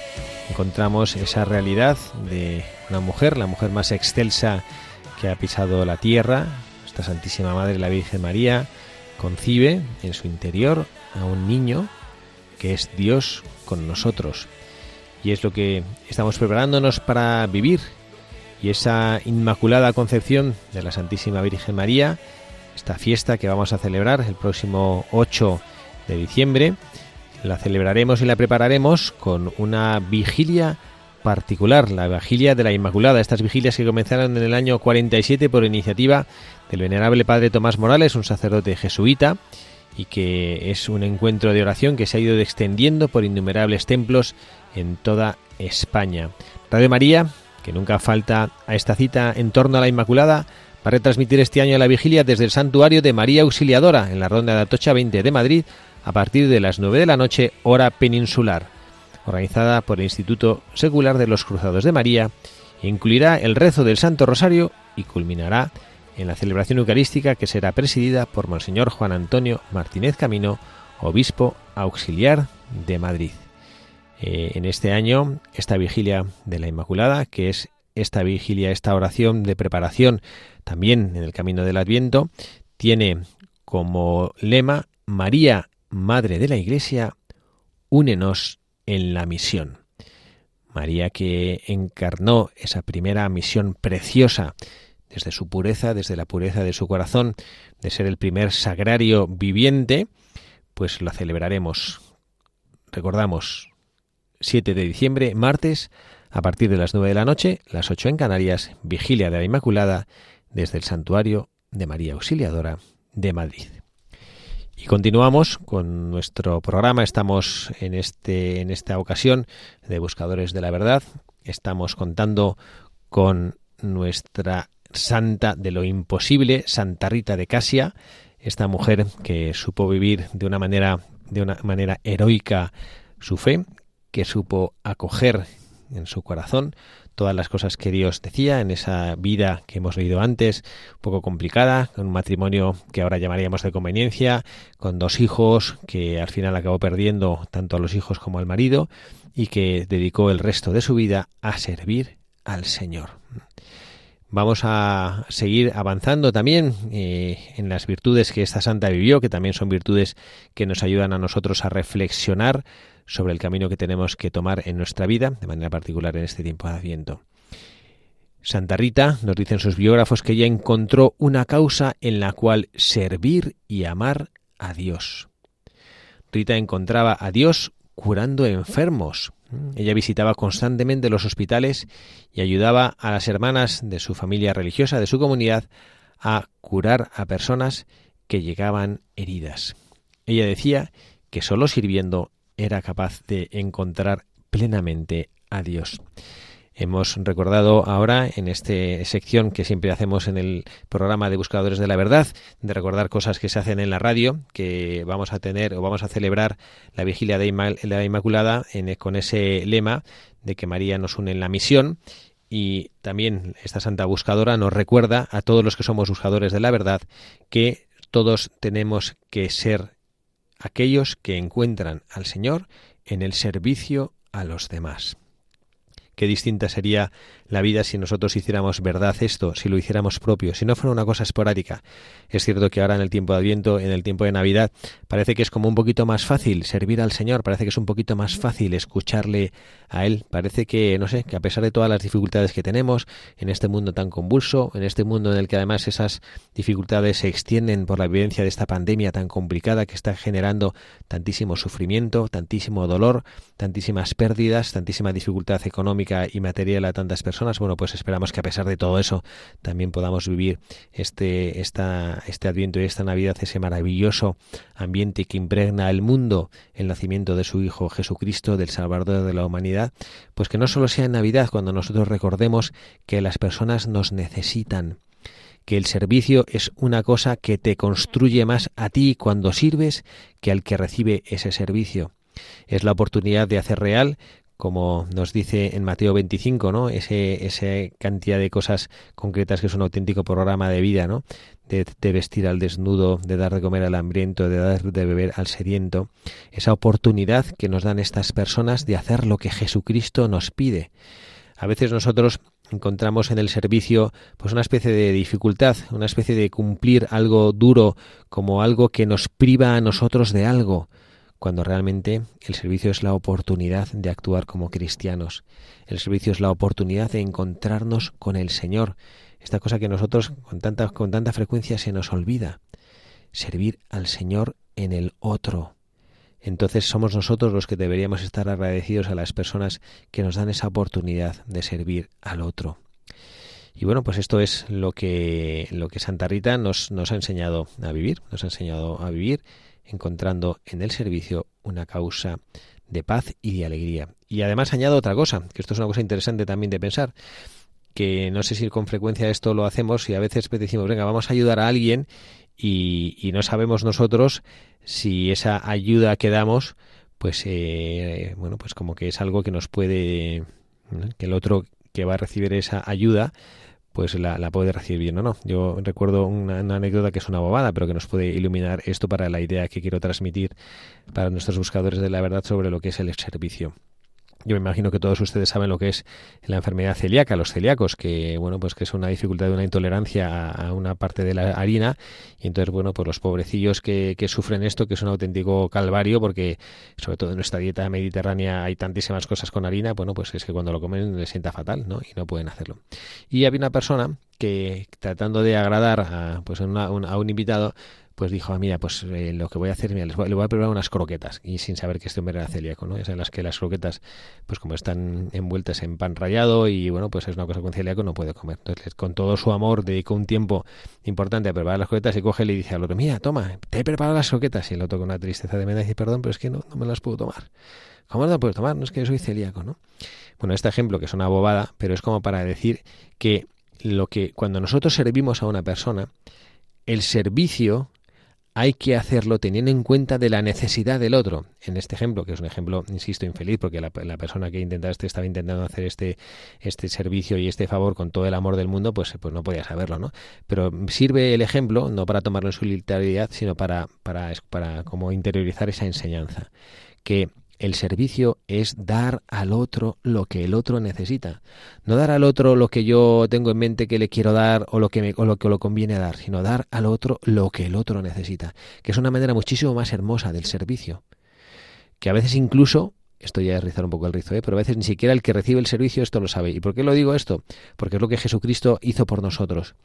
encontramos esa realidad de una mujer, la mujer más excelsa que ha pisado la tierra, nuestra Santísima Madre, la Virgen María, concibe en su interior a un niño que es Dios con nosotros. Y es lo que estamos preparándonos para vivir. Y esa Inmaculada Concepción de la Santísima Virgen María esta fiesta que vamos a celebrar el próximo 8 de diciembre. La celebraremos y la prepararemos con una vigilia particular, la vigilia de la Inmaculada. Estas vigilias que comenzaron en el año 47 por iniciativa del venerable padre Tomás Morales, un sacerdote jesuita, y que es un encuentro de oración que se ha ido extendiendo por innumerables templos en toda España. Radio María, que nunca falta a esta cita en torno a la Inmaculada, va a retransmitir este año la vigilia desde el santuario de María Auxiliadora, en la ronda de Atocha 20 de Madrid, a partir de las 9 de la noche, hora peninsular, organizada por el Instituto Secular de los Cruzados de María, incluirá el rezo del Santo Rosario y culminará en la celebración eucarística que será presidida por Monseñor Juan Antonio Martínez Camino, obispo auxiliar de Madrid. Eh, en este año, esta vigilia de la Inmaculada, que es esta vigilia, esta oración de preparación también en el camino del Adviento, tiene como lema María, Madre de la Iglesia, únenos en la misión. María que encarnó esa primera misión preciosa desde su pureza, desde la pureza de su corazón, de ser el primer sagrario viviente, pues lo celebraremos. Recordamos, 7 de diciembre, martes, a partir de las 9 de la noche, las 8 en Canarias, vigilia de la Inmaculada, desde el Santuario de María Auxiliadora de Madrid. Y continuamos con nuestro programa. Estamos en este en esta ocasión de Buscadores de la Verdad. Estamos contando con nuestra santa de lo imposible, Santa Rita de Casia, esta mujer que supo vivir de una manera de una manera heroica su fe, que supo acoger en su corazón todas las cosas que Dios decía en esa vida que hemos leído antes, un poco complicada, con un matrimonio que ahora llamaríamos de conveniencia, con dos hijos que al final acabó perdiendo tanto a los hijos como al marido y que dedicó el resto de su vida a servir al Señor. Vamos a seguir avanzando también eh, en las virtudes que esta santa vivió, que también son virtudes que nos ayudan a nosotros a reflexionar sobre el camino que tenemos que tomar en nuestra vida, de manera particular en este tiempo de Adviento. Santa Rita nos dicen sus biógrafos que ella encontró una causa en la cual servir y amar a Dios. Rita encontraba a Dios curando enfermos, ella visitaba constantemente los hospitales y ayudaba a las hermanas de su familia religiosa, de su comunidad, a curar a personas que llegaban heridas. Ella decía que solo sirviendo era capaz de encontrar plenamente a Dios. Hemos recordado ahora en esta sección que siempre hacemos en el programa de Buscadores de la Verdad, de recordar cosas que se hacen en la radio, que vamos a tener o vamos a celebrar la vigilia de la Inmaculada con ese lema de que María nos une en la misión. Y también esta santa buscadora nos recuerda a todos los que somos buscadores de la verdad que todos tenemos que ser aquellos que encuentran al Señor en el servicio a los demás qué distinta sería la vida si nosotros hiciéramos verdad esto, si lo hiciéramos propio, si no fuera una cosa esporádica. Es cierto que ahora en el tiempo de Adviento, en el tiempo de Navidad, parece que es como un poquito más fácil servir al Señor, parece que es un poquito más fácil escucharle a Él, parece que, no sé, que a pesar de todas las dificultades que tenemos en este mundo tan convulso, en este mundo en el que además esas dificultades se extienden por la vivencia de esta pandemia tan complicada que está generando tantísimo sufrimiento, tantísimo dolor, tantísimas pérdidas, tantísima dificultad económica y material a tantas personas, bueno, pues esperamos que a pesar de todo eso también podamos vivir este, esta, este Adviento y esta Navidad, ese maravilloso ambiente que impregna el mundo, el nacimiento de su Hijo Jesucristo, del Salvador de la humanidad, pues que no solo sea en Navidad cuando nosotros recordemos que las personas nos necesitan, que el servicio es una cosa que te construye más a ti cuando sirves que al que recibe ese servicio. Es la oportunidad de hacer real como nos dice en Mateo 25, ¿no? Ese, esa cantidad de cosas concretas que es un auténtico programa de vida, ¿no? De, de, vestir al desnudo, de dar de comer al hambriento, de dar de beber al sediento. Esa oportunidad que nos dan estas personas de hacer lo que Jesucristo nos pide. A veces nosotros encontramos en el servicio pues una especie de dificultad, una especie de cumplir algo duro como algo que nos priva a nosotros de algo cuando realmente el servicio es la oportunidad de actuar como cristianos. El servicio es la oportunidad de encontrarnos con el Señor, esta cosa que nosotros con tanta, con tanta frecuencia se nos olvida. servir al Señor en el otro. Entonces somos nosotros los que deberíamos estar agradecidos a las personas que nos dan esa oportunidad de servir al otro. Y bueno, pues esto es lo que, lo que Santa Rita nos, nos ha enseñado a vivir, nos ha enseñado a vivir encontrando en el servicio una causa de paz y de alegría. Y además añado otra cosa, que esto es una cosa interesante también de pensar, que no sé si con frecuencia esto lo hacemos y a veces decimos, venga, vamos a ayudar a alguien y, y no sabemos nosotros si esa ayuda que damos, pues eh, bueno, pues como que es algo que nos puede, que el otro que va a recibir esa ayuda, pues la, la, puede recibir bien o no. Yo recuerdo una, una, anécdota que es una bobada, pero que nos puede iluminar esto para la idea que quiero transmitir para nuestros buscadores de la verdad sobre lo que es el servicio. Yo me imagino que todos ustedes saben lo que es la enfermedad celíaca, los celíacos, que bueno, pues que es una dificultad de una intolerancia a, una parte de la harina y entonces bueno, pues los pobrecillos que, sufren esto, que es un auténtico calvario, porque sobre todo en nuestra dieta mediterránea hay tantísimas cosas con harina, bueno, pues es que cuando lo comen les sienta fatal, ¿no? Y no pueden hacerlo. Y había una persona que tratando de agradar a, pues una, a un invitado, pues dijo, ah, mira, pues eh, lo que voy a hacer, mira, les voy, le voy a preparar unas croquetas, y sin saber que este hombre era celíaco, ¿no? Es en las que las croquetas, pues como están envueltas en pan rallado y bueno, pues es una cosa que un celíaco no puede comer. Entonces, con todo su amor, dedicó un tiempo importante a preparar las croquetas y coge y le dice al otro, mira, toma, te he preparado las croquetas. Y el otro con una tristeza de mena dice, perdón, pero es que no, no me las puedo tomar. ¿Cómo no las puedo tomar? No es que yo soy celíaco, ¿no? Bueno, este ejemplo, que es una bobada, pero es como para decir que lo que cuando nosotros servimos a una persona, el servicio hay que hacerlo teniendo en cuenta de la necesidad del otro. En este ejemplo, que es un ejemplo, insisto, infeliz, porque la, la persona que intentaba este estaba intentando hacer este, este servicio y este favor con todo el amor del mundo, pues, pues no podía saberlo, ¿no? Pero sirve el ejemplo no para tomarlo en su literalidad, sino para, para, para como interiorizar esa enseñanza. Que el servicio es dar al otro lo que el otro necesita. No dar al otro lo que yo tengo en mente que le quiero dar o lo que, me, o lo que lo conviene dar, sino dar al otro lo que el otro necesita, que es una manera muchísimo más hermosa del servicio. Que a veces incluso, esto ya es rizar un poco el rizo, ¿eh? pero a veces ni siquiera el que recibe el servicio esto lo sabe. ¿Y por qué lo digo esto? Porque es lo que Jesucristo hizo por nosotros.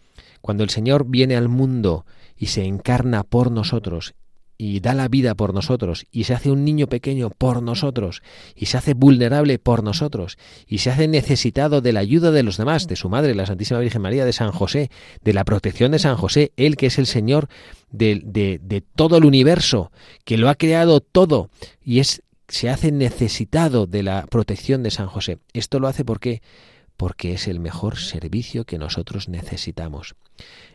Cuando el Señor viene al mundo y se encarna por nosotros y da la vida por nosotros y se hace un niño pequeño por nosotros y se hace vulnerable por nosotros y se hace necesitado de la ayuda de los demás, de su madre, la Santísima Virgen María, de San José, de la protección de San José, él que es el Señor de, de, de todo el universo, que lo ha creado todo y es se hace necesitado de la protección de San José. Esto lo hace porque porque es el mejor servicio que nosotros necesitamos.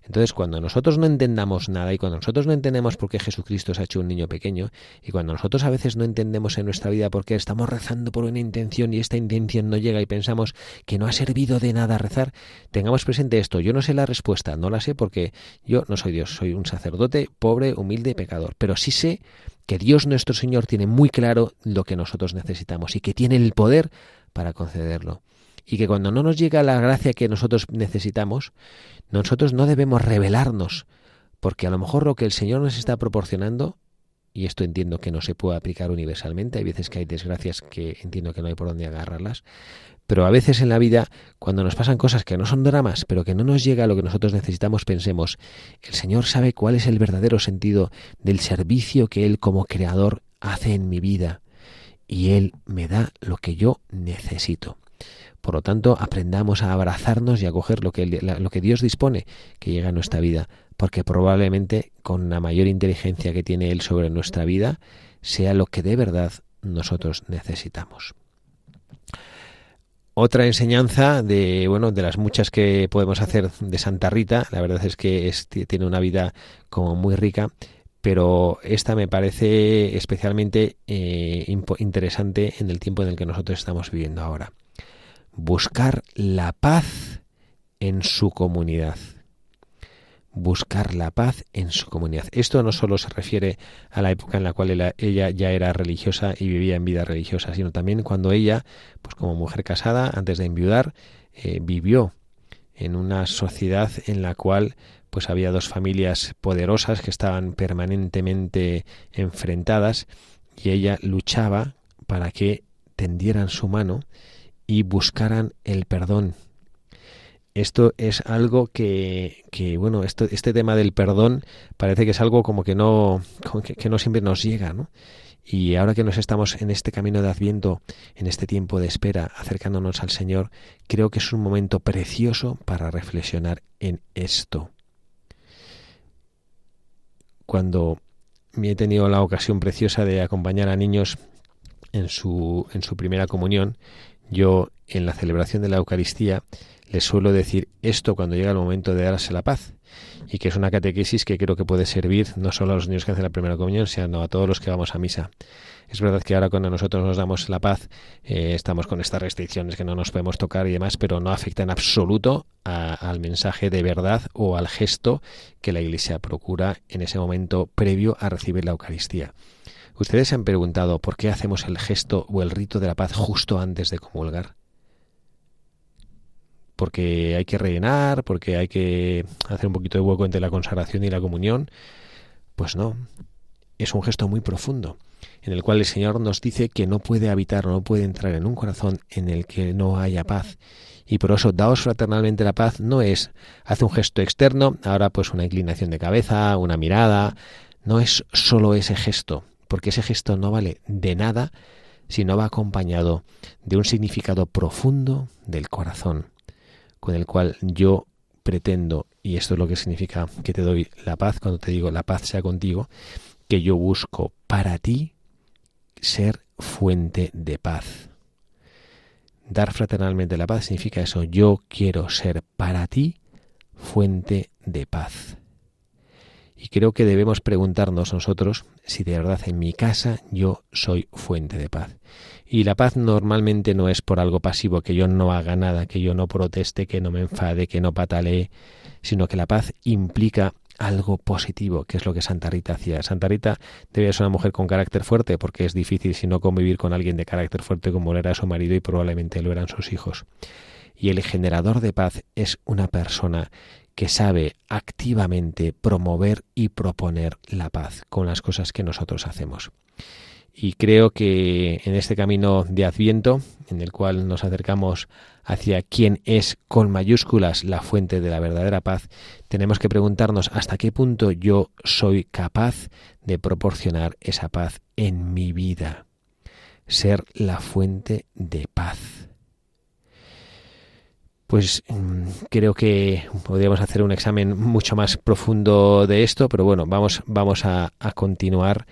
Entonces, cuando nosotros no entendamos nada y cuando nosotros no entendemos por qué Jesucristo se ha hecho un niño pequeño y cuando nosotros a veces no entendemos en nuestra vida por qué estamos rezando por una intención y esta intención no llega y pensamos que no ha servido de nada rezar, tengamos presente esto. Yo no sé la respuesta, no la sé porque yo no soy Dios, soy un sacerdote pobre, humilde, pecador, pero sí sé que Dios nuestro Señor tiene muy claro lo que nosotros necesitamos y que tiene el poder para concederlo y que cuando no nos llega la gracia que nosotros necesitamos, nosotros no debemos rebelarnos, porque a lo mejor lo que el Señor nos está proporcionando, y esto entiendo que no se puede aplicar universalmente, hay veces que hay desgracias que entiendo que no hay por dónde agarrarlas, pero a veces en la vida, cuando nos pasan cosas que no son dramas, pero que no nos llega a lo que nosotros necesitamos, pensemos, el Señor sabe cuál es el verdadero sentido del servicio que Él como creador hace en mi vida, y Él me da lo que yo necesito. Por lo tanto, aprendamos a abrazarnos y a coger lo que, lo que Dios dispone que llega a nuestra vida, porque probablemente con la mayor inteligencia que tiene Él sobre nuestra vida, sea lo que de verdad nosotros necesitamos. Otra enseñanza de bueno de las muchas que podemos hacer de Santa Rita, la verdad es que tiene una vida como muy rica, pero esta me parece especialmente eh, interesante en el tiempo en el que nosotros estamos viviendo ahora buscar la paz en su comunidad. Buscar la paz en su comunidad. Esto no solo se refiere a la época en la cual ella ya era religiosa y vivía en vida religiosa, sino también cuando ella, pues como mujer casada, antes de enviudar, eh, vivió en una sociedad en la cual pues había dos familias poderosas que estaban permanentemente enfrentadas y ella luchaba para que tendieran su mano y buscaran el perdón. esto es algo que, que bueno, esto, este tema del perdón parece que es algo como que no, que, que no siempre nos llega, ¿no? Y ahora que nos estamos en este camino de Adviento, en este tiempo de espera, acercándonos al Señor, creo que es un momento precioso para reflexionar en esto. Cuando me he tenido la ocasión preciosa de acompañar a niños en su, en su primera comunión, yo en la celebración de la Eucaristía les suelo decir esto cuando llega el momento de darse la paz y que es una catequesis que creo que puede servir no solo a los niños que hacen la primera comunión, sino a todos los que vamos a misa. Es verdad que ahora cuando nosotros nos damos la paz eh, estamos con estas restricciones que no nos podemos tocar y demás, pero no afecta en absoluto al mensaje de verdad o al gesto que la Iglesia procura en ese momento previo a recibir la Eucaristía. ¿Ustedes se han preguntado por qué hacemos el gesto o el rito de la paz justo antes de comulgar? porque hay que rellenar, porque hay que hacer un poquito de hueco entre la consagración y la comunión. Pues no, es un gesto muy profundo, en el cual el Señor nos dice que no puede habitar, no puede entrar en un corazón en el que no haya paz. Y por eso, daos fraternalmente la paz no es, hace un gesto externo, ahora pues una inclinación de cabeza, una mirada, no es solo ese gesto, porque ese gesto no vale de nada si no va acompañado de un significado profundo del corazón con el cual yo pretendo, y esto es lo que significa que te doy la paz, cuando te digo la paz sea contigo, que yo busco para ti ser fuente de paz. Dar fraternalmente la paz significa eso, yo quiero ser para ti fuente de paz. Y creo que debemos preguntarnos nosotros si de verdad en mi casa yo soy fuente de paz. Y la paz normalmente no es por algo pasivo, que yo no haga nada, que yo no proteste, que no me enfade, que no patalee, sino que la paz implica algo positivo, que es lo que Santa Rita hacía. Santa Rita debía ser una mujer con carácter fuerte, porque es difícil si no convivir con alguien de carácter fuerte como lo era su marido y probablemente lo eran sus hijos. Y el generador de paz es una persona que sabe activamente promover y proponer la paz con las cosas que nosotros hacemos y creo que en este camino de Adviento, en el cual nos acercamos hacia quién es con mayúsculas la fuente de la verdadera paz, tenemos que preguntarnos hasta qué punto yo soy capaz de proporcionar esa paz en mi vida, ser la fuente de paz. Pues mm, creo que podríamos hacer un examen mucho más profundo de esto, pero bueno, vamos, vamos a, continuar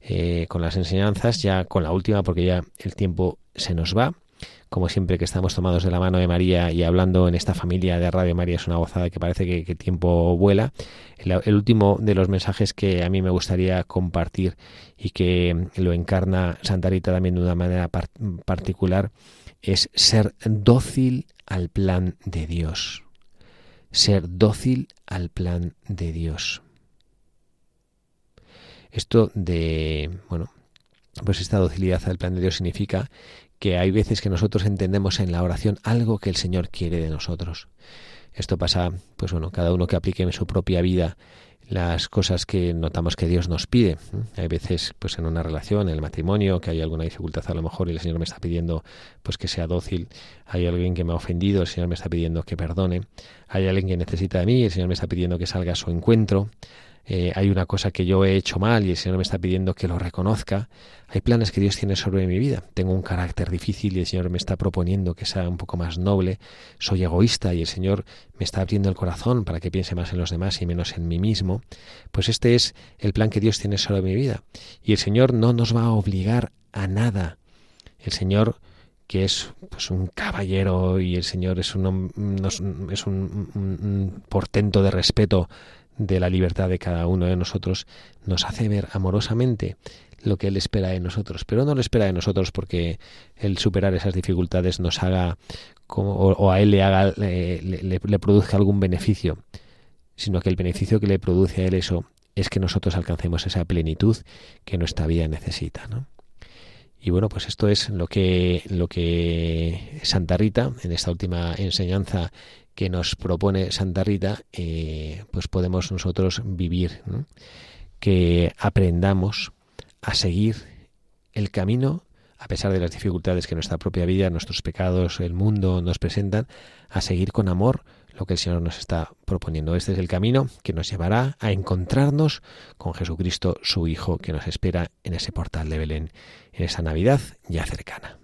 eh, con las enseñanzas, ya con la última, porque ya el tiempo se nos va. Como siempre que estamos tomados de la mano de María y hablando en esta familia de Radio María es una gozada que parece que, el tiempo vuela. El, último de los mensajes que a mí me gustaría compartir y que lo encarna Santa Rita también de una manera particular es ser dócil al plan de Dios. Ser dócil al plan de Dios. Esto de, bueno, pues esta docilidad al plan de Dios significa que hay veces que nosotros entendemos en la oración algo que el Señor quiere de nosotros. Esto pasa, pues bueno, cada uno que aplique en su propia vida las cosas que notamos que Dios nos pide. Hay veces, pues en una relación, en el matrimonio, que hay alguna dificultad a lo mejor y el Señor me está pidiendo pues que sea dócil. Hay alguien que me ha ofendido, el Señor me está pidiendo que perdone. Hay alguien que necesita de mí, el Señor me está pidiendo que salga a su encuentro. Eh, hay una cosa que yo he hecho mal y el Señor me está pidiendo que lo reconozca. Hay planes que Dios tiene sobre mi vida. Tengo un carácter difícil y el Señor me está proponiendo que sea un poco más noble. Soy egoísta y el Señor me está abriendo el corazón para que piense más en los demás y menos en mí mismo. Pues este es el plan que Dios tiene sobre mi vida. Y el Señor no nos va a obligar a nada. El Señor que es pues un caballero y el Señor es un, es un portento de respeto de la libertad de cada uno de nosotros, nos hace ver amorosamente lo que Él espera de nosotros. Pero no lo espera de nosotros porque el superar esas dificultades nos haga o, a Él le haga le, le, produzca algún beneficio, sino que el beneficio que le produce a Él eso es que nosotros alcancemos esa plenitud que nuestra vida necesita. ¿no? Y bueno, pues esto es lo que, lo que Santa Rita, en esta última enseñanza que nos propone Santa Rita, eh, pues podemos nosotros vivir, que aprendamos a seguir el camino, a pesar de las dificultades que nuestra propia vida, nuestros pecados, el mundo nos presentan, a seguir con amor lo que el Señor nos está proponiendo. Este es el camino que nos llevará a encontrarnos con Jesucristo, su Hijo, que nos espera en ese portal de Belén, en esa Navidad ya cercana.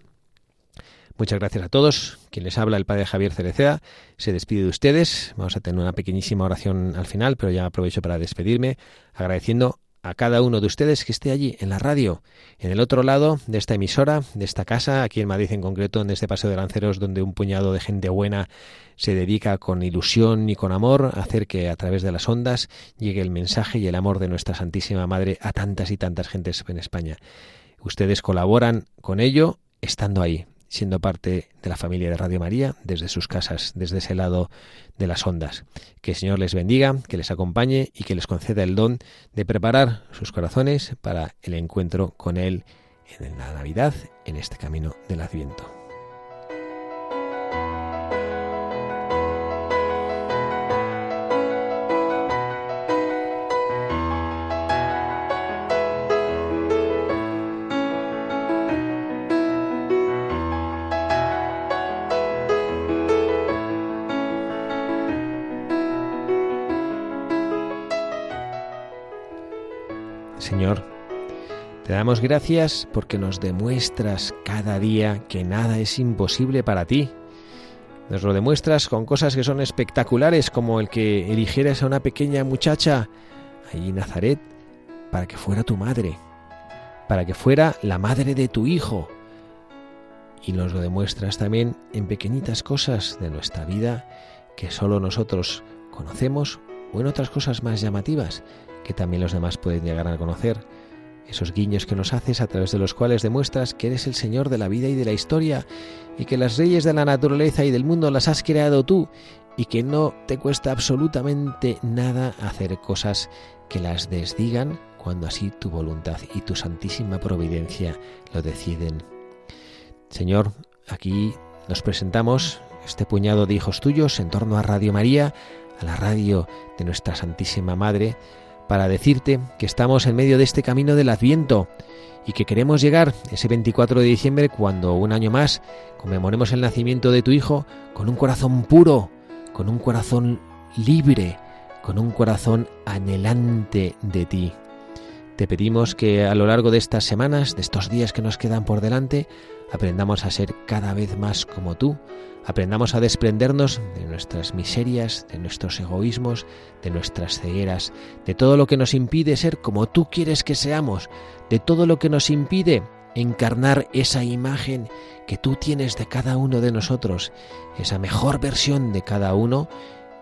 Muchas gracias a todos. Quien les habla, el Padre Javier Cereceda, se despide de ustedes. Vamos a tener una pequeñísima oración al final, pero ya aprovecho para despedirme, agradeciendo a cada uno de ustedes que esté allí en la radio, en el otro lado de esta emisora, de esta casa, aquí en Madrid en concreto, en este paseo de lanceros, donde un puñado de gente buena se dedica con ilusión y con amor a hacer que a través de las ondas llegue el mensaje y el amor de nuestra Santísima Madre a tantas y tantas gentes en España. Ustedes colaboran con ello estando ahí, siendo parte de la familia de Radio María desde sus casas, desde ese lado de las ondas. Que el Señor les bendiga, que les acompañe y que les conceda el don de preparar sus corazones para el encuentro con Él en la Navidad, en este camino del Adviento. Señor, te damos gracias porque nos demuestras cada día que nada es imposible para ti. Nos lo demuestras con cosas que son espectaculares, como el que eligieras a una pequeña muchacha allí en Nazaret para que fuera tu madre, para que fuera la madre de tu hijo. Y nos lo demuestras también en pequeñitas cosas de nuestra vida que solo nosotros conocemos o en otras cosas más llamativas que también los demás pueden llegar a conocer, esos guiños que nos haces a través de los cuales demuestras que eres el Señor de la vida y de la historia, y que las leyes de la naturaleza y del mundo las has creado tú, y que no te cuesta absolutamente nada hacer cosas que las desdigan cuando así tu voluntad y tu santísima providencia lo deciden. Señor, aquí nos presentamos este puñado de hijos tuyos en torno a Radio María, a la radio de nuestra Santísima Madre, para decirte que estamos en medio de este camino del Adviento y que queremos llegar ese 24 de diciembre cuando un año más conmemoremos el nacimiento de tu Hijo con un corazón puro, con un corazón libre, con un corazón anhelante de ti. Te pedimos que a lo largo de estas semanas, de estos días que nos quedan por delante, aprendamos a ser cada vez más como tú, aprendamos a desprendernos de nuestras miserias, de nuestros egoísmos, de nuestras cegueras, de todo lo que nos impide ser como tú quieres que seamos, de todo lo que nos impide encarnar esa imagen que tú tienes de cada uno de nosotros, esa mejor versión de cada uno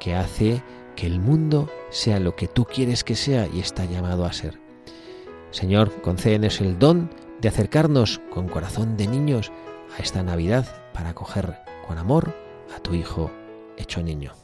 que hace que el mundo sea lo que tú quieres que sea y está llamado a ser. Señor, concédenos el don de acercarnos con corazón de niños a esta Navidad para acoger con amor a tu Hijo hecho niño.